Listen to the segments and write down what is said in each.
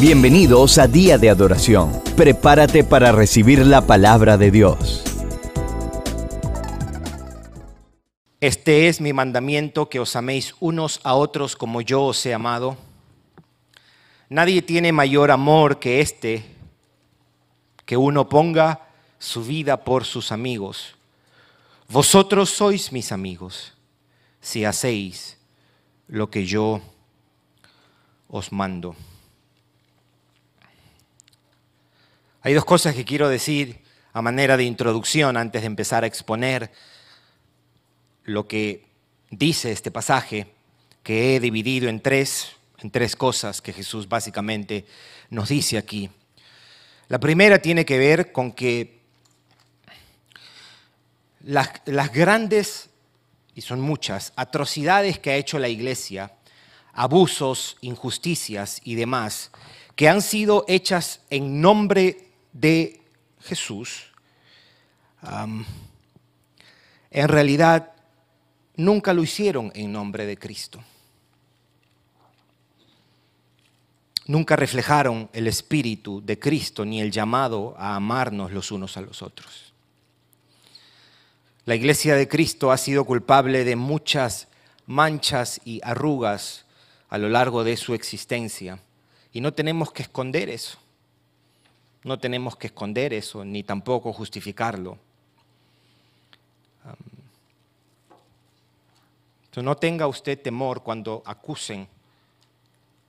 Bienvenidos a Día de Adoración. Prepárate para recibir la palabra de Dios. Este es mi mandamiento, que os améis unos a otros como yo os he amado. Nadie tiene mayor amor que este, que uno ponga su vida por sus amigos. Vosotros sois mis amigos si hacéis lo que yo os mando. Hay dos cosas que quiero decir a manera de introducción antes de empezar a exponer lo que dice este pasaje, que he dividido en tres, en tres cosas que Jesús básicamente nos dice aquí. La primera tiene que ver con que las, las grandes, y son muchas, atrocidades que ha hecho la iglesia, abusos, injusticias y demás, que han sido hechas en nombre de Jesús, en realidad nunca lo hicieron en nombre de Cristo. Nunca reflejaron el espíritu de Cristo ni el llamado a amarnos los unos a los otros. La iglesia de Cristo ha sido culpable de muchas manchas y arrugas a lo largo de su existencia y no tenemos que esconder eso. No tenemos que esconder eso ni tampoco justificarlo. no tenga usted temor cuando acusen,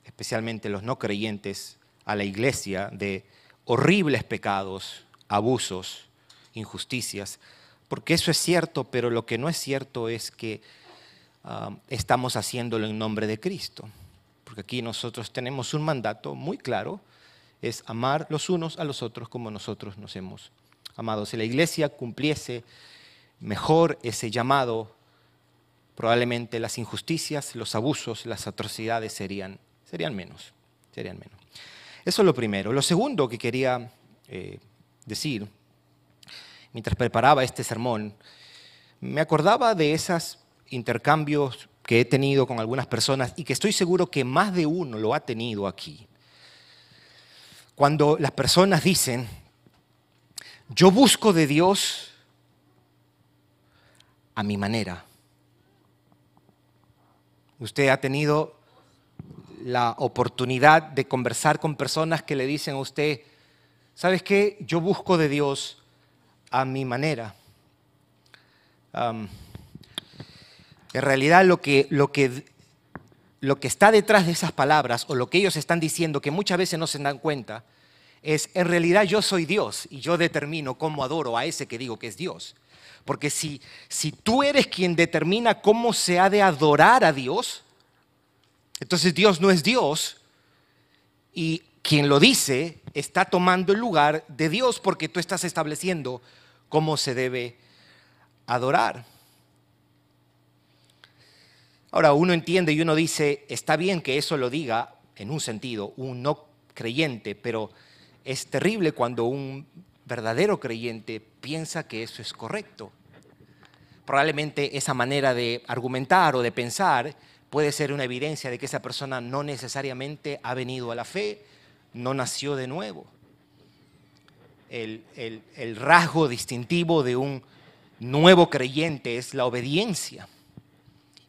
especialmente los no creyentes, a la iglesia de horribles pecados, abusos, injusticias, porque eso es cierto, pero lo que no es cierto es que estamos haciéndolo en nombre de Cristo, porque aquí nosotros tenemos un mandato muy claro es amar los unos a los otros como nosotros nos hemos amado. Si la iglesia cumpliese mejor ese llamado, probablemente las injusticias, los abusos, las atrocidades serían, serían menos. Serían menos. Eso es lo primero. Lo segundo que quería eh, decir, mientras preparaba este sermón, me acordaba de esos intercambios que he tenido con algunas personas y que estoy seguro que más de uno lo ha tenido aquí cuando las personas dicen, yo busco de Dios a mi manera. Usted ha tenido la oportunidad de conversar con personas que le dicen a usted, ¿sabes qué? Yo busco de Dios a mi manera. en realidad lo que, lo que lo que está detrás de esas palabras o lo que ellos están diciendo, que muchas veces no se dan cuenta, es en realidad yo soy Dios y yo determino cómo adoro a ese que digo que es Dios. Porque si, si tú eres quien determina cómo se ha de adorar a Dios, entonces Dios no es Dios y quien lo dice está tomando el lugar de Dios porque tú estás estableciendo cómo se debe adorar. Ahora, uno entiende y uno dice, está bien que eso lo diga en un sentido, un no creyente, pero es terrible cuando un verdadero creyente piensa que eso es correcto. Probablemente esa manera de argumentar o de pensar puede ser una evidencia de que esa persona no necesariamente ha venido a la fe, no nació de nuevo. El, el rasgo distintivo de un nuevo creyente es la obediencia.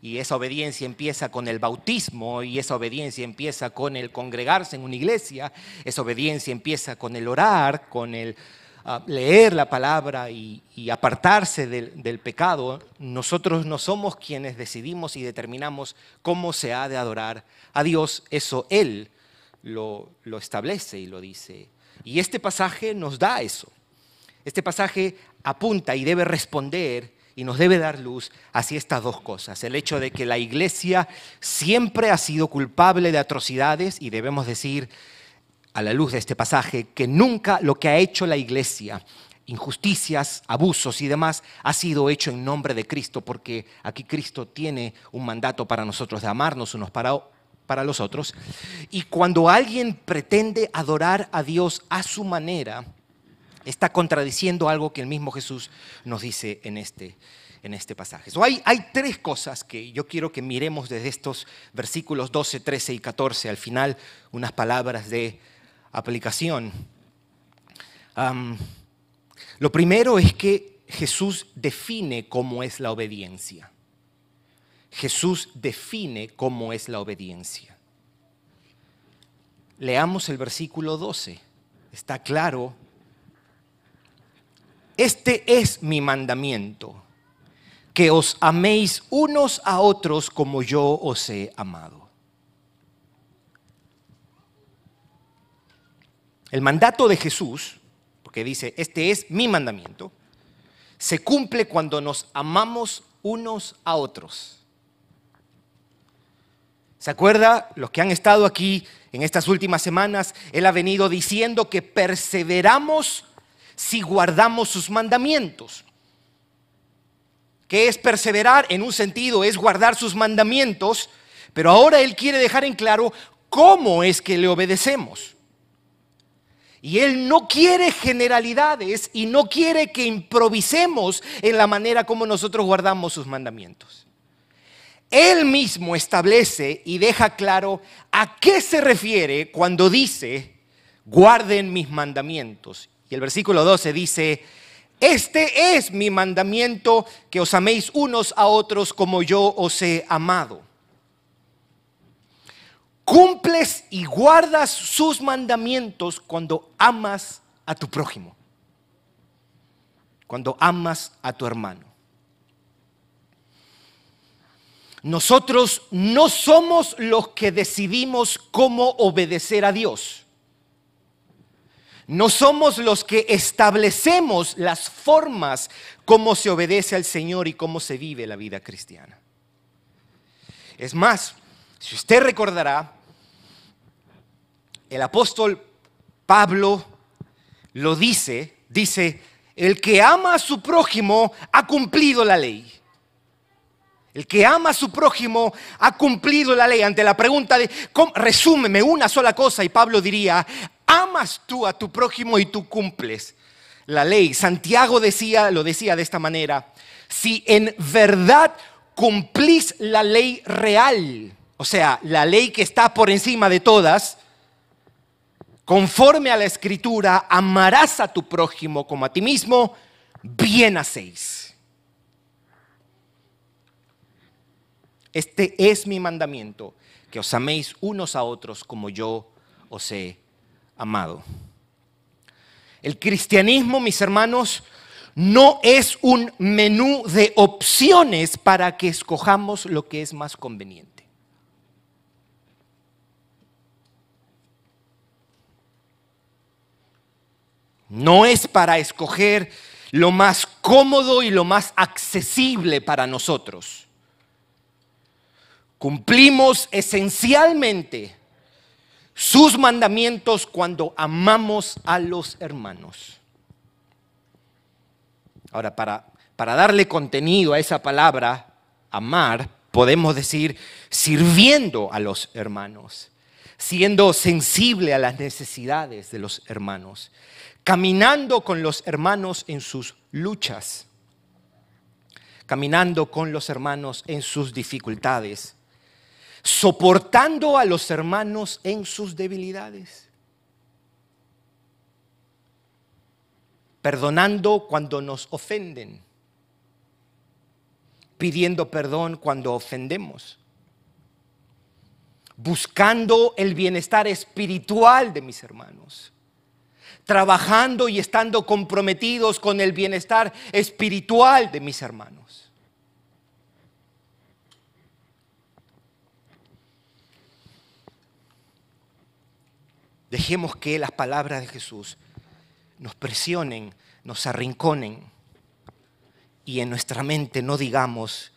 Y esa obediencia empieza con el bautismo y esa obediencia empieza con el congregarse en una iglesia, esa obediencia empieza con el orar, con el ah, leer la palabra y, apartarse del, pecado. Nosotros no somos quienes decidimos y determinamos cómo se ha de adorar a Dios, eso Él lo establece y lo dice. Y este pasaje nos da eso. Este pasaje apunta y debe responder y nos debe dar luz hacia estas dos cosas. El hecho de que la iglesia siempre ha sido culpable de atrocidades y debemos decir a la luz de este pasaje que nunca lo que ha hecho la iglesia, injusticias, abusos y demás, ha sido hecho en nombre de Cristo, porque aquí Cristo tiene un mandato para nosotros de amarnos unos para, para los otros. Y cuando alguien pretende adorar a Dios a su manera, está contradiciendo algo que el mismo Jesús nos dice en este, en este pasaje. hay, hay tres cosas que yo quiero que miremos desde estos versículos 12, 13 y 14. Al final, unas palabras de aplicación. lo primero es que Jesús define cómo es la obediencia. Jesús define cómo es la obediencia. Leamos el versículo 12. Está claro. Este es mi mandamiento, que os améis unos a otros como yo os he amado. El mandato de Jesús, porque dice, este es mi mandamiento, se cumple cuando nos amamos unos a otros. ¿Se acuerda? Los que han estado aquí en estas últimas semanas, Él ha venido diciendo que perseveramos si guardamos sus mandamientos. ¿Qué es perseverar? En un sentido es guardar sus mandamientos, pero ahora Él quiere dejar en claro cómo es que le obedecemos. Y Él no quiere generalidades y no quiere que improvisemos en la manera como nosotros guardamos sus mandamientos. Él mismo establece y deja claro a qué se refiere cuando dice, guarden mis mandamientos. Y el versículo 12 dice, este es mi mandamiento, que os améis unos a otros como yo os he amado. Cumples y guardas sus mandamientos cuando amas a tu prójimo, cuando amas a tu hermano. Nosotros no somos los que decidimos cómo obedecer a Dios. No somos los que establecemos las formas cómo se obedece al Señor y cómo se vive la vida cristiana. Es más, si usted recordará, el apóstol Pablo lo dice, dice, el que ama a su prójimo ha cumplido la ley. El que ama a su prójimo ha cumplido la ley. Ante la pregunta de, resúmeme una sola cosa, y Pablo diría, amas tú a tu prójimo y tú cumples la ley. Santiago decía, lo decía de esta manera, si en verdad cumplís la ley real, o sea, la ley que está por encima de todas, conforme a la escritura, amarás a tu prójimo como a ti mismo, bien hacéis. Este es mi mandamiento, que os améis unos a otros como yo os he amado. El cristianismo, mis hermanos, no es un menú de opciones para que escojamos lo que es más conveniente. No es para escoger lo más cómodo y lo más accesible para nosotros Cumplimos esencialmente sus mandamientos cuando amamos a los hermanos. Ahora, para, para darle contenido a esa palabra, amar, podemos decir sirviendo a los hermanos, siendo sensible a las necesidades de los hermanos, caminando con los hermanos en sus luchas, caminando con los hermanos en sus dificultades soportando a los hermanos en sus debilidades, perdonando cuando nos ofenden, pidiendo perdón cuando ofendemos, buscando el bienestar espiritual de mis hermanos, trabajando y estando comprometidos con el bienestar espiritual de mis hermanos. Dejemos que las palabras de Jesús nos presionen, nos arrinconen y en nuestra mente no digamos,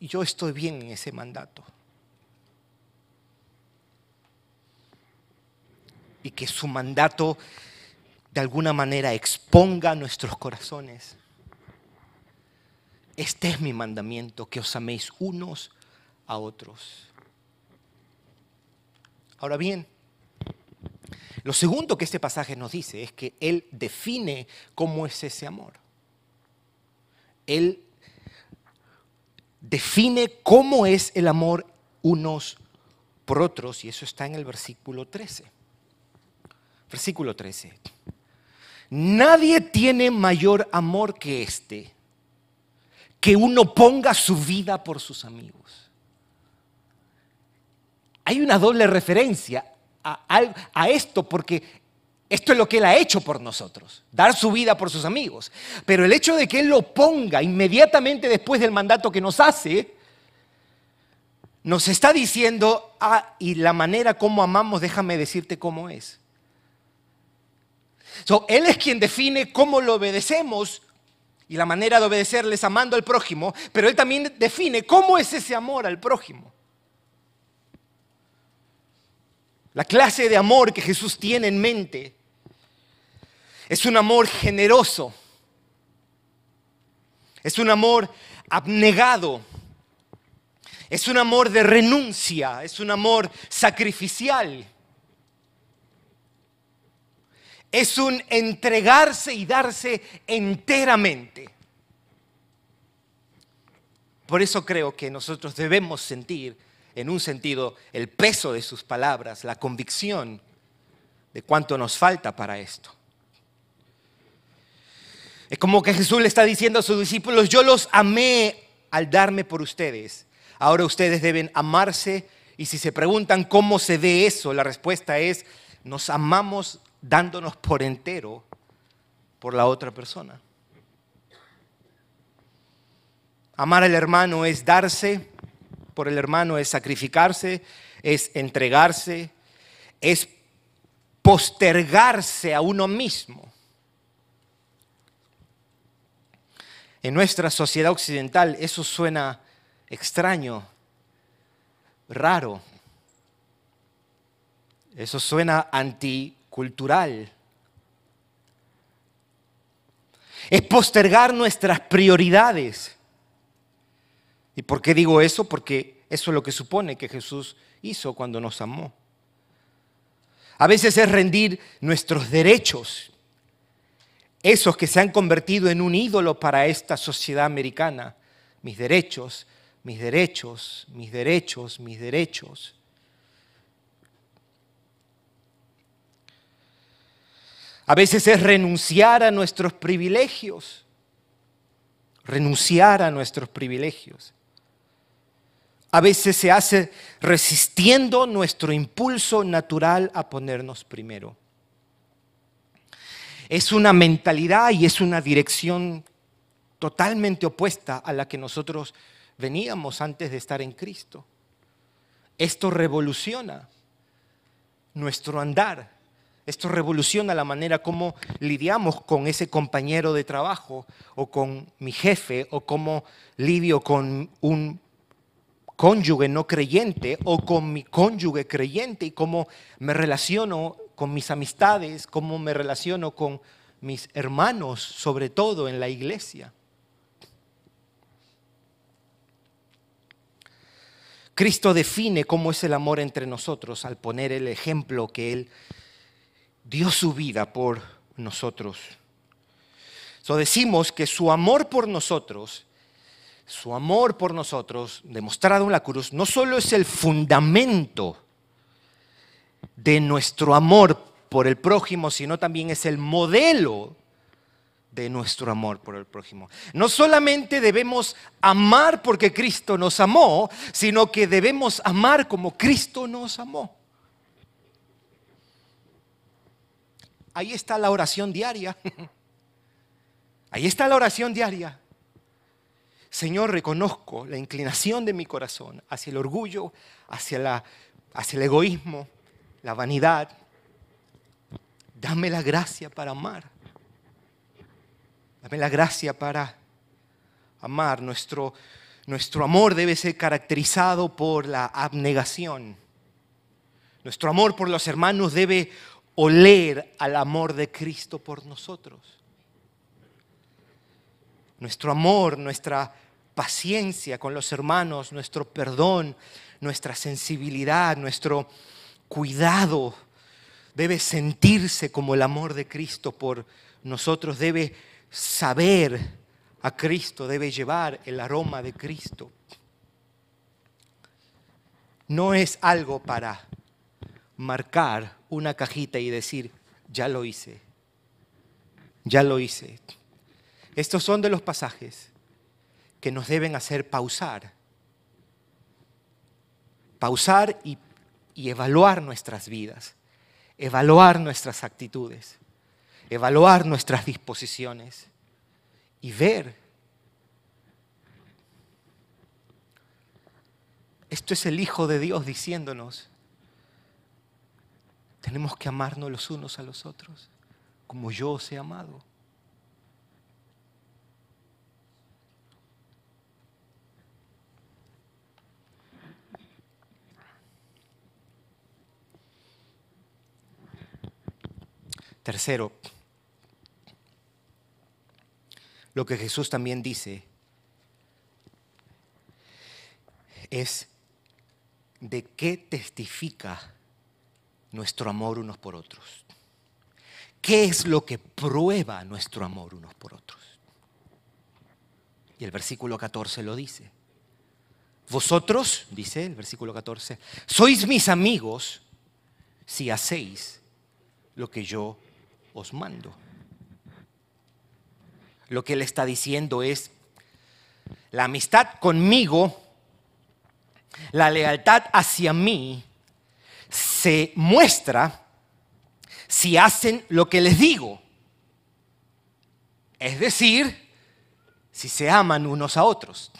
yo estoy bien en ese mandato. Y que su mandato de alguna manera exponga nuestros corazones. Este es mi mandamiento, que os améis unos a otros. Ahora bien, lo segundo que este pasaje nos dice es que Él define cómo es ese amor. Él define cómo es el amor unos por otros y eso está en el versículo 13. Versículo 13. Nadie tiene mayor amor que este, que uno ponga su vida por sus amigos. Hay una doble referencia a, esto porque esto es lo que Él ha hecho por nosotros, dar su vida por sus amigos. Pero el hecho de que Él lo ponga inmediatamente después del mandato que nos hace, nos está diciendo, ah, y la manera como amamos, déjame decirte cómo es. él es quien define cómo lo obedecemos y la manera de obedecerles amando al prójimo, pero Él también define cómo es ese amor al prójimo. La clase de amor que Jesús tiene en mente es un amor generoso, es un amor abnegado, es un amor de renuncia, es un amor sacrificial. Es un entregarse y darse enteramente. Por eso creo que nosotros debemos sentir, en un sentido, el peso de sus palabras, la convicción de cuánto nos falta para esto. Es como que Jesús le está diciendo a sus discípulos, yo los amé al darme por ustedes. Ahora ustedes deben amarse y si se preguntan cómo se ve eso, la respuesta es, nos amamos dándonos por entero por la otra persona. Amar al hermano es darse por el hermano, es sacrificarse, es entregarse, es postergarse a uno mismo. En nuestra sociedad occidental eso suena extraño, raro. Eso suena anticultural. Es postergar nuestras prioridades. ¿Y por qué digo eso? Porque eso es lo que supone que Jesús hizo cuando nos amó. A veces es rendir nuestros derechos, esos que se han convertido en un ídolo para esta sociedad americana, mis derechos, mis derechos, mis derechos, mis derechos. A veces es renunciar a nuestros privilegios, renunciar a nuestros privilegios. A veces se hace resistiendo nuestro impulso natural a ponernos primero. Es una mentalidad y es una dirección totalmente opuesta a la que nosotros veníamos antes de estar en Cristo. Esto revoluciona nuestro andar. Esto revoluciona la manera como lidiamos con ese compañero de trabajo o con mi jefe o como lidio con un cónyuge no creyente o con mi cónyuge creyente y cómo me relaciono con mis amistades, cómo me relaciono con mis hermanos, sobre todo en la iglesia. Cristo define cómo es el amor entre nosotros al poner el ejemplo que Él dio su vida por nosotros. So decimos que su amor por nosotros, su amor por nosotros, demostrado en la cruz, no solo es el fundamento de nuestro amor por el prójimo, sino también es el modelo de nuestro amor por el prójimo. No solamente debemos amar porque Cristo nos amó, sino que debemos amar como Cristo nos amó. Ahí está la oración diaria. Ahí está la oración diaria. Señor, reconozco la inclinación de mi corazón hacia el orgullo, hacia, la, hacia el egoísmo, la vanidad. Dame la gracia para amar. Dame la gracia para amar. Nuestro, nuestro amor debe ser caracterizado por la abnegación. Nuestro amor por los hermanos debe oler al amor de Cristo por nosotros. Nuestro amor, nuestra paciencia con los hermanos, nuestro perdón, nuestra sensibilidad, nuestro cuidado debe sentirse como el amor de Cristo por nosotros, debe saber a Cristo, debe llevar el aroma de Cristo. No es algo para marcar una cajita y decir, ya lo hice, ya lo hice. Estos son de los pasajes que nos deben hacer pausar, pausar y, evaluar nuestras vidas, evaluar nuestras actitudes, evaluar nuestras disposiciones y ver. Esto es el Hijo de Dios diciéndonos, tenemos que amarnos los unos a los otros, como yo os he amado. Tercero, lo que Jesús también dice es de qué testifica nuestro amor unos por otros. ¿Qué es lo que prueba nuestro amor unos por otros? Y el versículo 14 lo dice. Vosotros, dice el versículo 14, sois mis amigos si hacéis lo que yo os mando. Lo que él está diciendo es, la amistad conmigo, la lealtad hacia mí, se muestra si hacen lo que les digo. Es decir, si se aman unos a otros.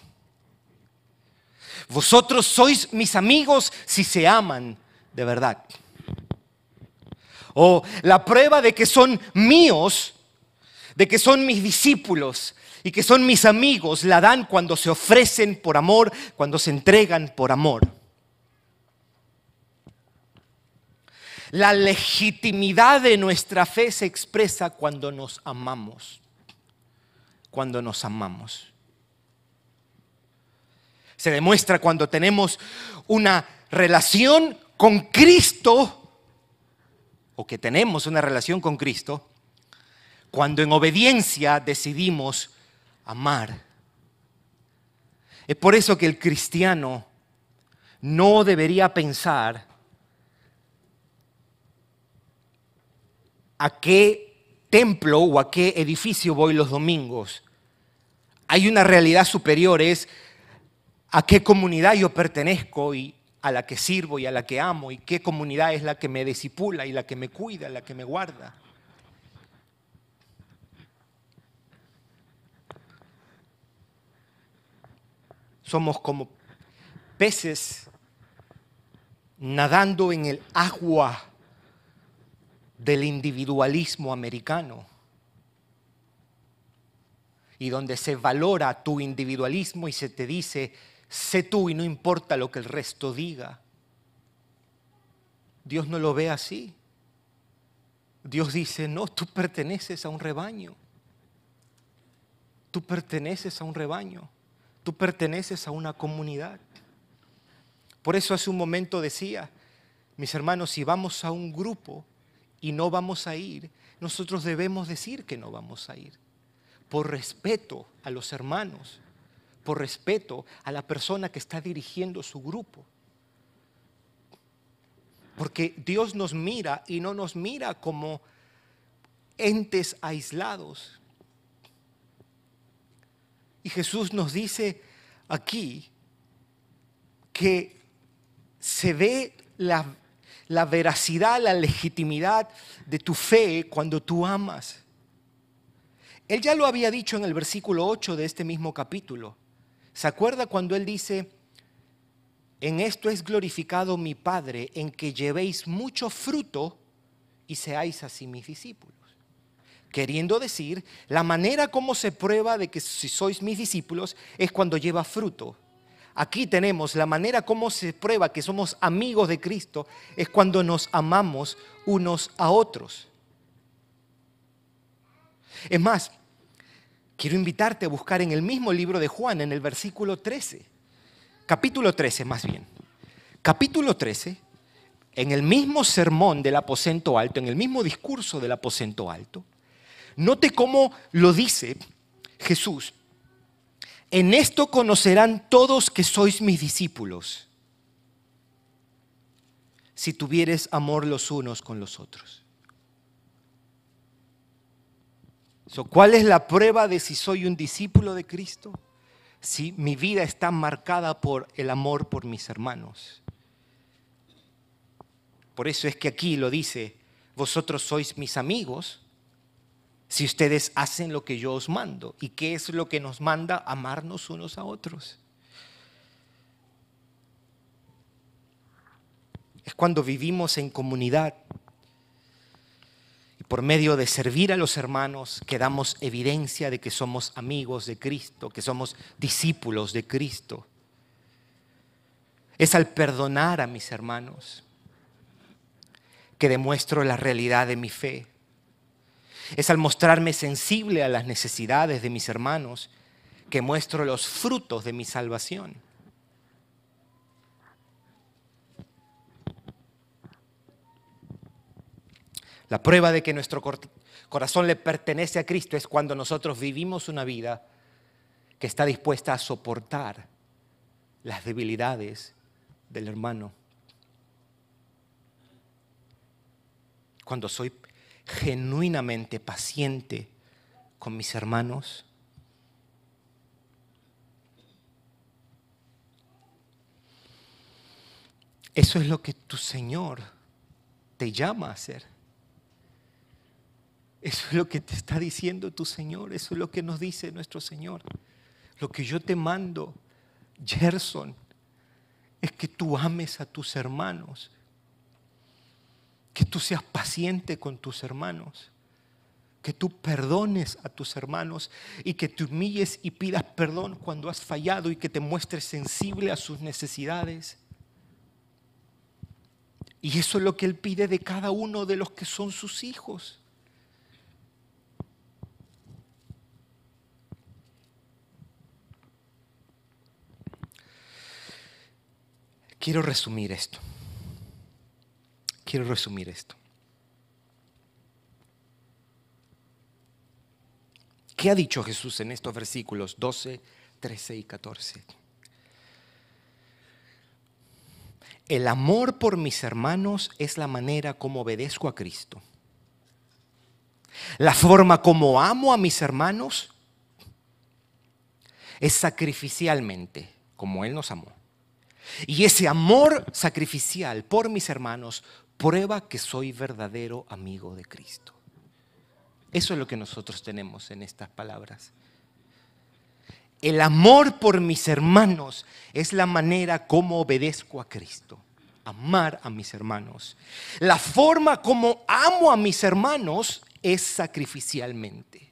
Vosotros sois mis amigos si se aman de verdad. O la prueba de que son míos, de que son mis discípulos y que son mis amigos, la dan cuando se ofrecen por amor, cuando se entregan por amor. La legitimidad de nuestra fe se expresa cuando nos amamos. Cuando nos amamos. Se demuestra cuando tenemos una relación con Cristo o que tenemos una relación con Cristo, cuando en obediencia decidimos amar. Es por eso que el cristiano no debería pensar a qué templo o a qué edificio voy los domingos. Hay una realidad superior, es a qué comunidad yo pertenezco y a la que sirvo y a la que amo y qué comunidad es la que me disipula y la que me cuida, la que me guarda. Somos como peces nadando en el agua del individualismo americano y donde se valora tu individualismo y se te dice, sé tú y no importa lo que el resto diga. Dios no lo ve así. Dios dice, no, tú perteneces a un rebaño. Tú perteneces a un rebaño. Tú perteneces a una comunidad. Por eso hace un momento decía, mis hermanos, si vamos a un grupo, y no vamos a ir, nosotros debemos decir que no vamos a ir. Por respeto a los hermanos, por respeto a la persona que está dirigiendo su grupo. Porque Dios nos mira y no nos mira como entes aislados. Y Jesús nos dice aquí que se ve la la veracidad, la legitimidad de tu fe cuando tú amas. Él ya lo había dicho en el versículo 8 de este mismo capítulo. ¿Se acuerda cuando él dice, en esto es glorificado mi Padre, en que llevéis mucho fruto y seáis así mis discípulos? Queriendo decir, la manera como se prueba de que si sois mis discípulos es cuando lleva fruto. Aquí tenemos la manera como se prueba que somos amigos de Cristo es cuando nos amamos unos a otros. Es más, quiero invitarte a buscar en el mismo libro de Juan, en el versículo 13, capítulo 13 más bien. Capítulo 13, en el mismo sermón del aposento alto, en el mismo discurso del aposento alto, note cómo lo dice Jesús en esto conocerán todos que sois mis discípulos, si tuvieres amor los unos con los otros. ¿Cuál es la prueba de si soy un discípulo de Cristo? Si mi vida está marcada por el amor por mis hermanos. Por eso es que aquí lo dice, vosotros sois mis amigos si ustedes hacen lo que yo os mando. ¿Y qué es lo que nos manda? Amarnos unos a otros. Es cuando vivimos en comunidad por medio de servir a los hermanos que damos evidencia de que somos amigos de Cristo, que somos discípulos de Cristo. Es al perdonar a mis hermanos que demuestro la realidad de mi fe. Es al mostrarme sensible a las necesidades de mis hermanos que muestro los frutos de mi salvación. La prueba de que nuestro corazón le pertenece a Cristo es cuando nosotros vivimos una vida que está dispuesta a soportar las debilidades del hermano. Cuando soy genuinamente paciente con mis hermanos. Eso es lo que tu Señor te llama a hacer. Eso es lo que te está diciendo tu Señor. Eso es lo que nos dice nuestro Señor. Lo que yo te mando, Gerson, es que tú ames a tus hermanos que tú seas paciente con tus hermanos, que tú perdones a tus hermanos y que te humilles y pidas perdón cuando has fallado y que te muestres sensible a sus necesidades. Y eso es lo que Él pide de cada uno de los que son sus hijos. Quiero resumir esto quiero resumir esto. ¿Qué ha dicho Jesús en estos versículos 12, 13 y 14? El amor por mis hermanos es la manera como obedezco a Cristo. La forma como amo a mis hermanos es sacrificialmente, como Él nos amó. Y ese amor sacrificial por mis hermanos prueba que soy verdadero amigo de Cristo. Eso es lo que nosotros tenemos en estas palabras. El amor por mis hermanos es la manera como obedezco a Cristo. Amar a mis hermanos. La forma como amo a mis hermanos es sacrificialmente.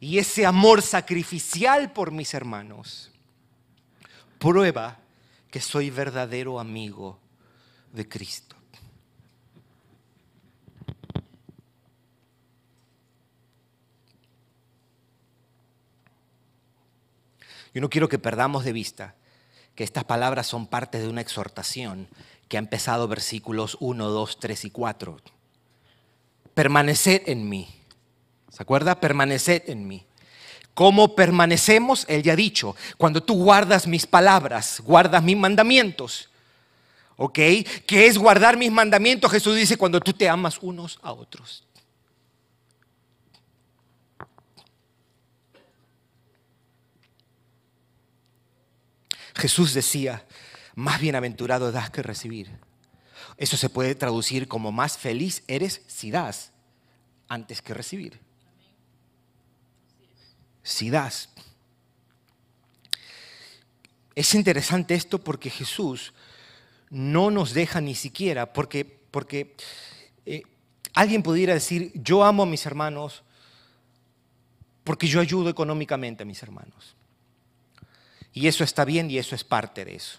Y ese amor sacrificial por mis hermanos prueba que soy verdadero amigo de Cristo. Yo no quiero que perdamos de vista que estas palabras son parte de una exhortación que ha empezado versículos 1, 2, 3 y 4. Permaneced en mí. ¿Se acuerda? Permaneced en mí. ¿Cómo permanecemos? Él ya ha dicho, cuando tú guardas mis palabras, guardas mis mandamientos. ¿Ok? Que es guardar mis mandamientos. Jesús dice cuando tú te amas unos a otros. Jesús decía, más bienaventurado das que recibir. Eso se puede traducir como más feliz eres si das antes que recibir. Si das. Es interesante esto porque Jesús no nos deja ni siquiera, porque, porque eh, alguien pudiera decir, yo amo a mis hermanos porque yo ayudo económicamente a mis hermanos. Y eso está bien y eso es parte de eso.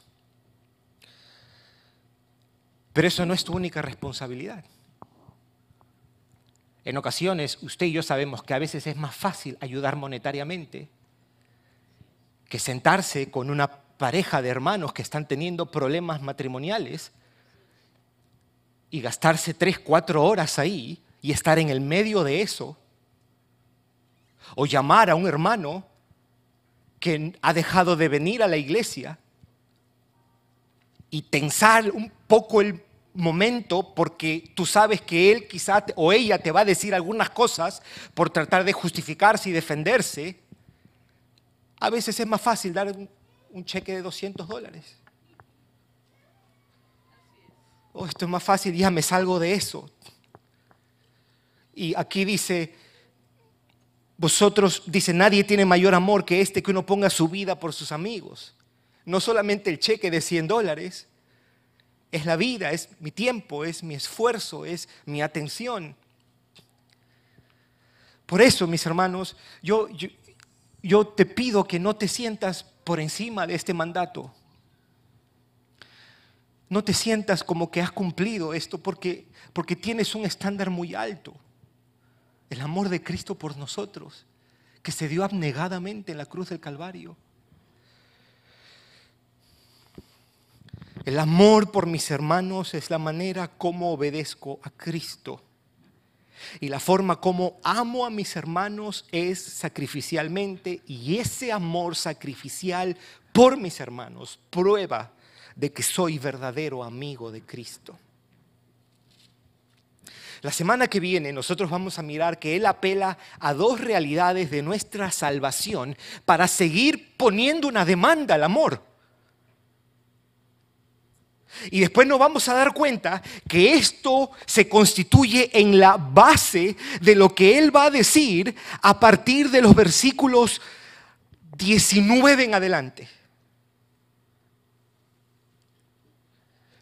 Pero eso no es tu única responsabilidad. En ocasiones, usted y yo sabemos que a veces es más fácil ayudar monetariamente que sentarse con una pareja de hermanos que están teniendo problemas matrimoniales y gastarse tres, cuatro horas ahí y estar en el medio de eso, o llamar a un hermano que ha dejado de venir a la iglesia y tensar un poco el momento porque tú sabes que él quizá o ella te va a decir algunas cosas por tratar de justificarse y defenderse, a veces es más fácil dar un, cheque de 200 dólares. Oh, esto es más fácil, ya me salgo de eso. Y aquí dice, vosotros, dice, nadie tiene mayor amor que este que uno ponga su vida por sus amigos. No solamente el cheque de 100 dólares, es la vida, es mi tiempo, es mi esfuerzo, es mi atención. Por eso, mis hermanos, yo, yo, te pido que no te sientas por encima de este mandato. No te sientas como que has cumplido esto porque, porque tienes un estándar muy alto el amor de Cristo por nosotros, que se dio abnegadamente en la cruz del Calvario. El amor por mis hermanos es la manera como obedezco a Cristo. Y la forma como amo a mis hermanos es sacrificialmente y ese amor sacrificial por mis hermanos prueba de que soy verdadero amigo de Cristo. La semana que viene nosotros vamos a mirar que Él apela a dos realidades de nuestra salvación para seguir poniendo una demanda al amor. Y después nos vamos a dar cuenta que esto se constituye en la base de lo que Él va a decir a partir de los versículos 19 en adelante.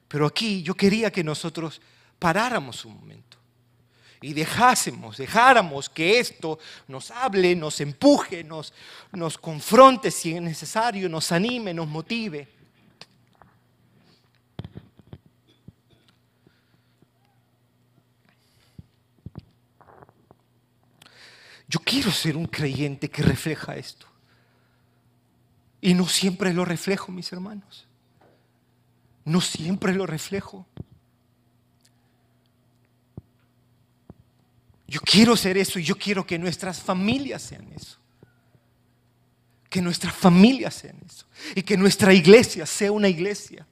Pero aquí yo quería que nosotros paráramos un momento y dejásemos, dejáramos que esto nos hable, nos empuje, nos, nos confronte si es necesario, nos anime, nos motive. Yo quiero ser un creyente que refleja esto. Y no siempre lo reflejo, mis hermanos. No siempre lo reflejo. Yo quiero ser eso y yo quiero que nuestras familias sean eso. Que nuestras familias sean eso. Y que nuestra iglesia sea una iglesia.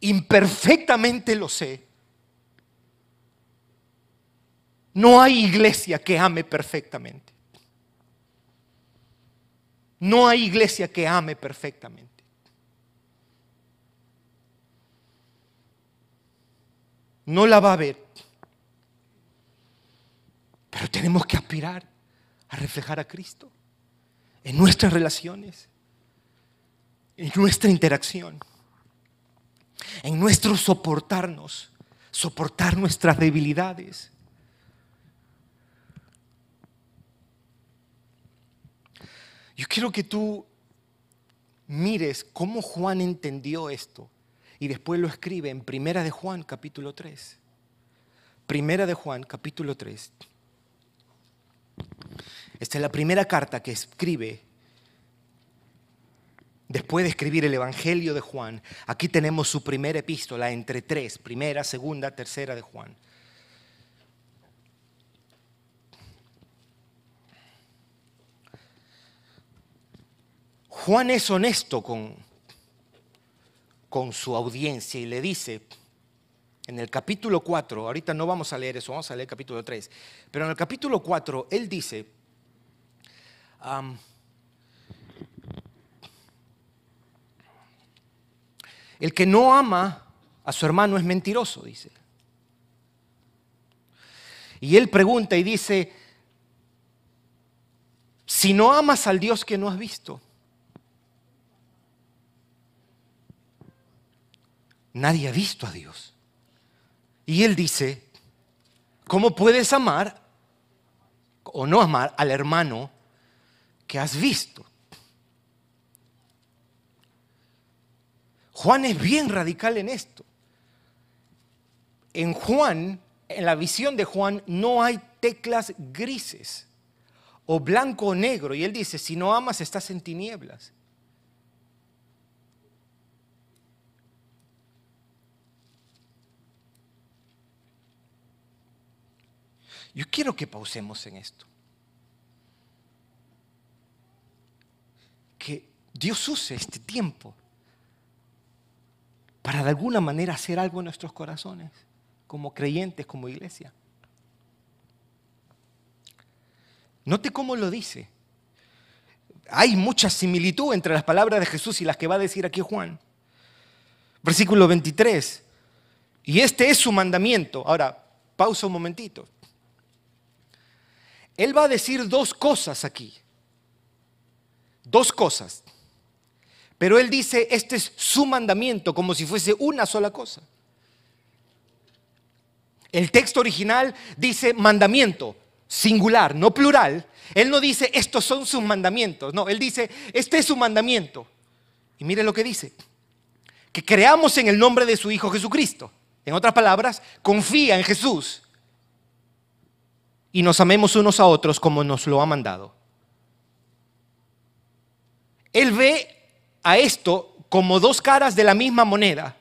Imperfectamente lo sé. No hay iglesia que ame perfectamente. No hay iglesia que ame perfectamente. No la va a haber. Pero tenemos que aspirar a reflejar a Cristo en nuestras relaciones, en nuestra interacción, en nuestro soportarnos, soportar nuestras debilidades. Yo quiero que tú mires cómo Juan entendió esto y después lo escribe en Primera de Juan capítulo 3. Primera de Juan capítulo 3. Esta es la primera carta que escribe después de escribir el Evangelio de Juan. Aquí tenemos su primera epístola entre tres, primera, segunda, tercera de Juan. Juan es honesto con, con su audiencia y le dice, en el capítulo 4, ahorita no vamos a leer eso, vamos a leer el capítulo 3, pero en el capítulo 4 él dice, el que no ama a su hermano es mentiroso, dice. Y él pregunta y dice, si no amas al Dios que no has visto, nadie ha visto a Dios. Y él dice, ¿cómo puedes amar o no amar al hermano que has visto? Juan es bien radical en esto. En Juan, en la visión de Juan, no hay teclas grises o blanco o negro. Y él dice, si no amas estás en tinieblas. Yo quiero que pausemos en esto. Dios use este tiempo para de alguna manera hacer algo en nuestros corazones, como creyentes, como iglesia. Note cómo lo dice. Hay mucha similitud entre las palabras de Jesús y las que va a decir aquí Juan. Versículo 23. Y este es su mandamiento. Ahora, pausa un momentito. Él va a decir dos cosas aquí. Dos cosas. Pero él dice, este es su mandamiento, como si fuese una sola cosa. El texto original dice mandamiento, singular, no plural. Él no dice, estos son sus mandamientos. No, él dice, este es su mandamiento. Y mire lo que dice. Que creamos en el nombre de su Hijo Jesucristo. En otras palabras, confía en Jesús. Y nos amemos unos a otros como nos lo ha mandado. Él ve a esto como dos caras de la misma moneda.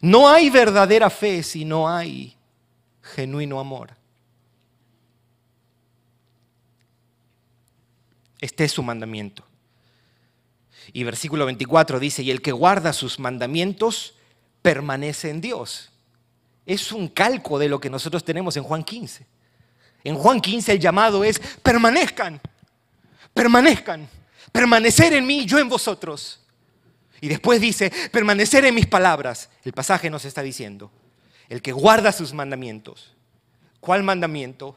No hay verdadera fe si no hay genuino amor. Este es su mandamiento. Y versículo 24 dice, y el que guarda sus mandamientos permanece en Dios. Es un calco de lo que nosotros tenemos en Juan 15. En Juan 15 el llamado es, permanezcan, permanezcan, permanecer en mí, yo en vosotros. Y después dice, permanecer en mis palabras. El pasaje nos está diciendo, el que guarda sus mandamientos. ¿Cuál mandamiento?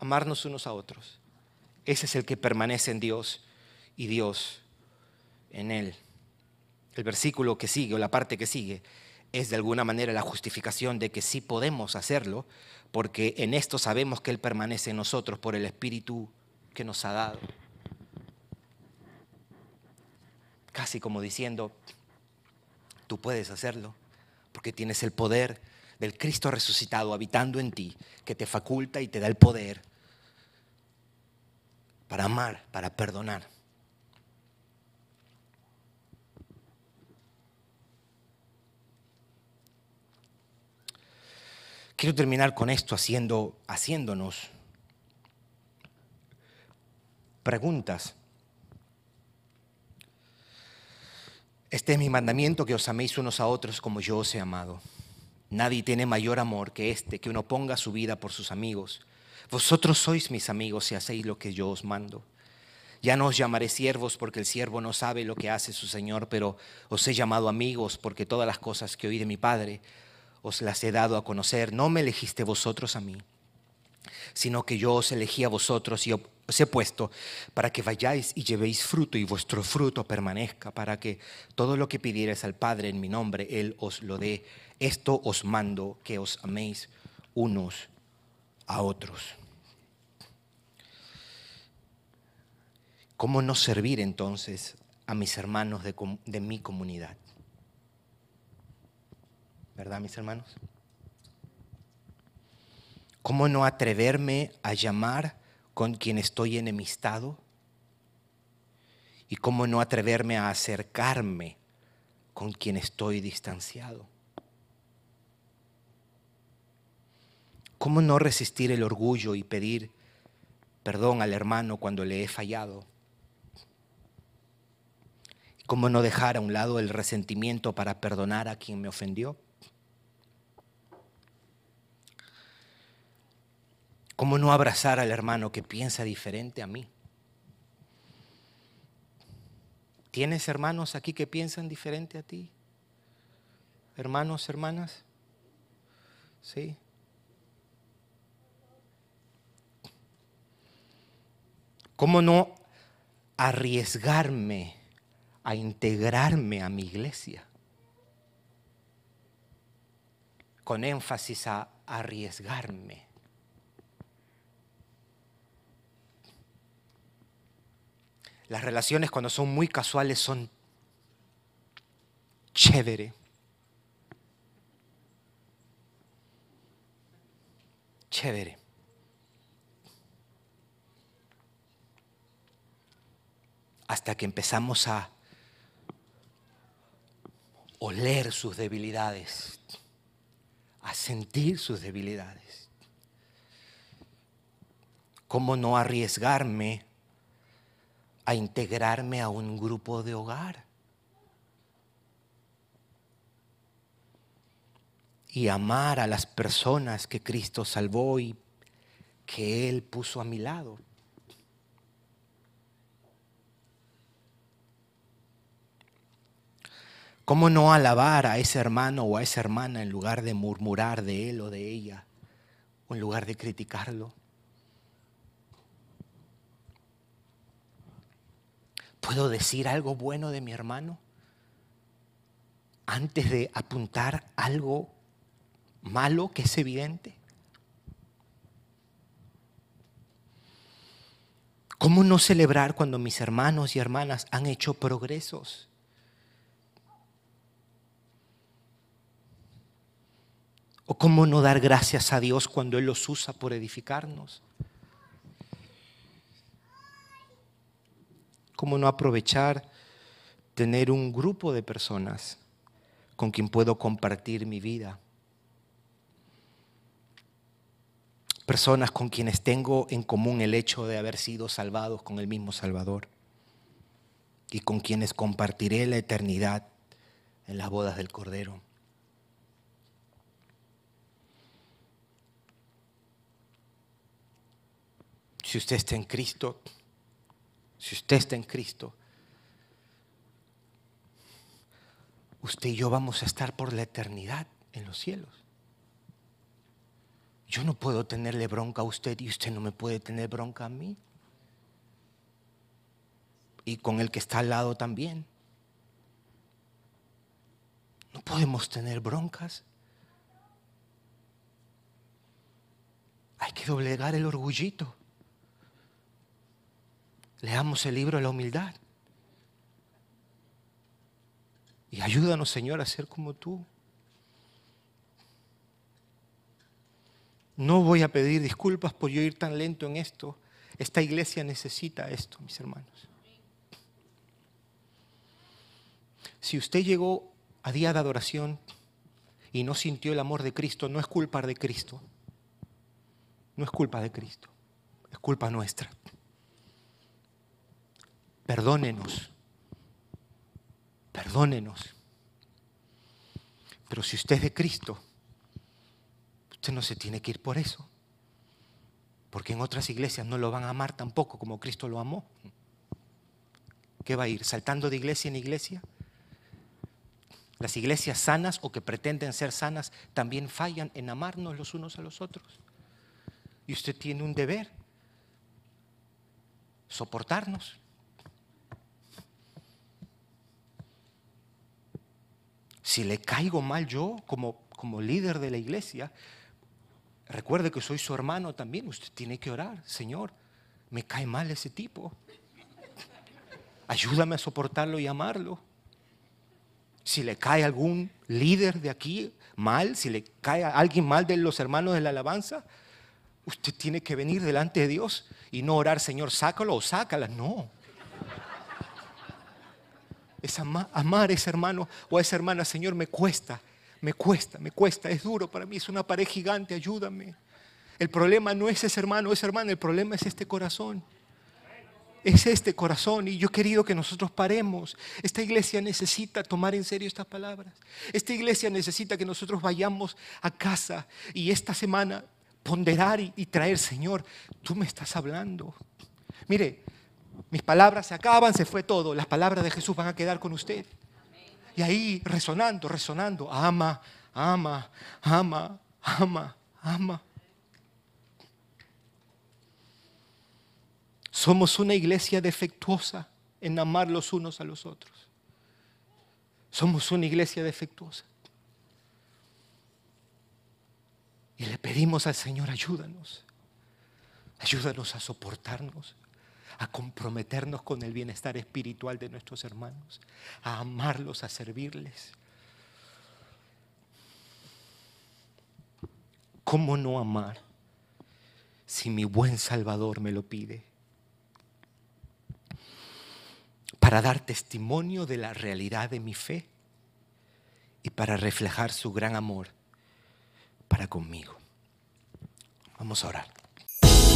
Amarnos unos a otros. Ese es el que permanece en Dios y Dios en él. El versículo que sigue o la parte que sigue es de alguna manera la justificación de que sí podemos hacerlo, porque en esto sabemos que Él permanece en nosotros por el Espíritu que nos ha dado. Casi como diciendo, tú puedes hacerlo, porque tienes el poder del Cristo resucitado habitando en ti, que te faculta y te da el poder para amar, para perdonar. Quiero terminar con esto haciendo, haciéndonos preguntas. Este es mi mandamiento, que os améis unos a otros como yo os he amado. Nadie tiene mayor amor que este, que uno ponga su vida por sus amigos. Vosotros sois mis amigos si hacéis lo que yo os mando. Ya no os llamaré siervos porque el siervo no sabe lo que hace su Señor, pero os he llamado amigos porque todas las cosas que oí de mi Padre os las he dado a conocer. No me elegiste vosotros a mí, sino que yo os elegí a vosotros y os he puesto para que vayáis y llevéis fruto y vuestro fruto permanezca, para que todo lo que pidierais al Padre en mi nombre, Él os lo dé. Esto os mando, que os améis unos a otros. ¿Cómo no servir entonces a mis hermanos de, de mi comunidad? ¿Verdad, mis hermanos? ¿Cómo no atreverme a llamar con quien estoy enemistado? ¿Y cómo no atreverme a acercarme con quien estoy distanciado? ¿Cómo no resistir el orgullo y pedir perdón al hermano cuando le he fallado? ¿Cómo no dejar a un lado el resentimiento para perdonar a quien me ofendió? ¿Cómo no abrazar al hermano que piensa diferente a mí? ¿Tienes hermanos aquí que piensan diferente a ti? Hermanos, hermanas. ¿Sí? ¿Cómo no arriesgarme a integrarme a mi iglesia? Con énfasis a arriesgarme. Las relaciones cuando son muy casuales son chévere. Chévere. Hasta que empezamos a oler sus debilidades, a sentir sus debilidades. ¿Cómo no arriesgarme a integrarme a un grupo de hogar. Y amar a las personas que Cristo salvó y que Él puso a mi lado. ¿Cómo no alabar a ese hermano o a esa hermana en lugar de murmurar de él o de ella? O en lugar de criticarlo. ¿Puedo decir algo bueno de mi hermano antes de apuntar algo malo que es evidente? ¿Cómo no celebrar cuando mis hermanos y hermanas han hecho progresos? ¿O cómo no dar gracias a Dios cuando Él los usa por edificarnos? ¿Cómo no aprovechar tener un grupo de personas con quien puedo compartir mi vida? Personas con quienes tengo en común el hecho de haber sido salvados con el mismo Salvador y con quienes compartiré la eternidad en las bodas del Cordero. Si usted está en Cristo, si usted está en Cristo, usted y yo vamos a estar por la eternidad en los cielos. Yo no puedo tenerle bronca a usted y usted no me puede tener bronca a mí. Y con el que está al lado también. No podemos tener broncas. Hay que doblegar el orgullito. Leamos el libro de la humildad. Y ayúdanos, Señor, a ser como tú. No voy a pedir disculpas por yo ir tan lento en esto. Esta iglesia necesita esto, mis hermanos. Si usted llegó a día de adoración y no sintió el amor de Cristo, no es culpa de Cristo. No es culpa de Cristo. Es culpa nuestra perdónenos, perdónenos. Pero si usted es de Cristo, usted no se tiene que ir por eso. Porque en otras iglesias no lo van a amar tampoco como Cristo lo amó. ¿Qué va a ir? ¿Saltando de iglesia en iglesia? Las iglesias sanas o que pretenden ser sanas también fallan en amarnos los unos a los otros. Y usted tiene un deber, soportarnos. Si le caigo mal yo como, como líder de la iglesia, recuerde que soy su hermano también. Usted tiene que orar, Señor, me cae mal ese tipo. Ayúdame a soportarlo y amarlo. Si le cae algún líder de aquí mal, si le cae a alguien mal de los hermanos de la alabanza, usted tiene que venir delante de Dios y no orar, Señor, sácalo o sácala. No es amar, a ese hermano o a esa hermana, Señor, me cuesta, me cuesta, me cuesta, es duro para mí, es una pared gigante, ayúdame. El problema no es ese hermano o esa hermana, el problema es este corazón. Es este corazón y yo he querido que nosotros paremos. Esta iglesia necesita tomar en serio estas palabras. Esta iglesia necesita que nosotros vayamos a casa y esta semana ponderar y, y traer, Señor, tú me estás hablando. Mire, mis palabras se acaban, se fue todo. Las palabras de Jesús van a quedar con usted. Y ahí resonando, resonando. Ama, ama, ama, ama, ama. Somos una iglesia defectuosa en amar los unos a los otros. Somos una iglesia defectuosa. Y le pedimos al Señor, ayúdanos. Ayúdanos a soportarnos a comprometernos con el bienestar espiritual de nuestros hermanos, a amarlos, a servirles. ¿Cómo no amar si mi buen Salvador me lo pide? Para dar testimonio de la realidad de mi fe y para reflejar su gran amor para conmigo. Vamos a orar.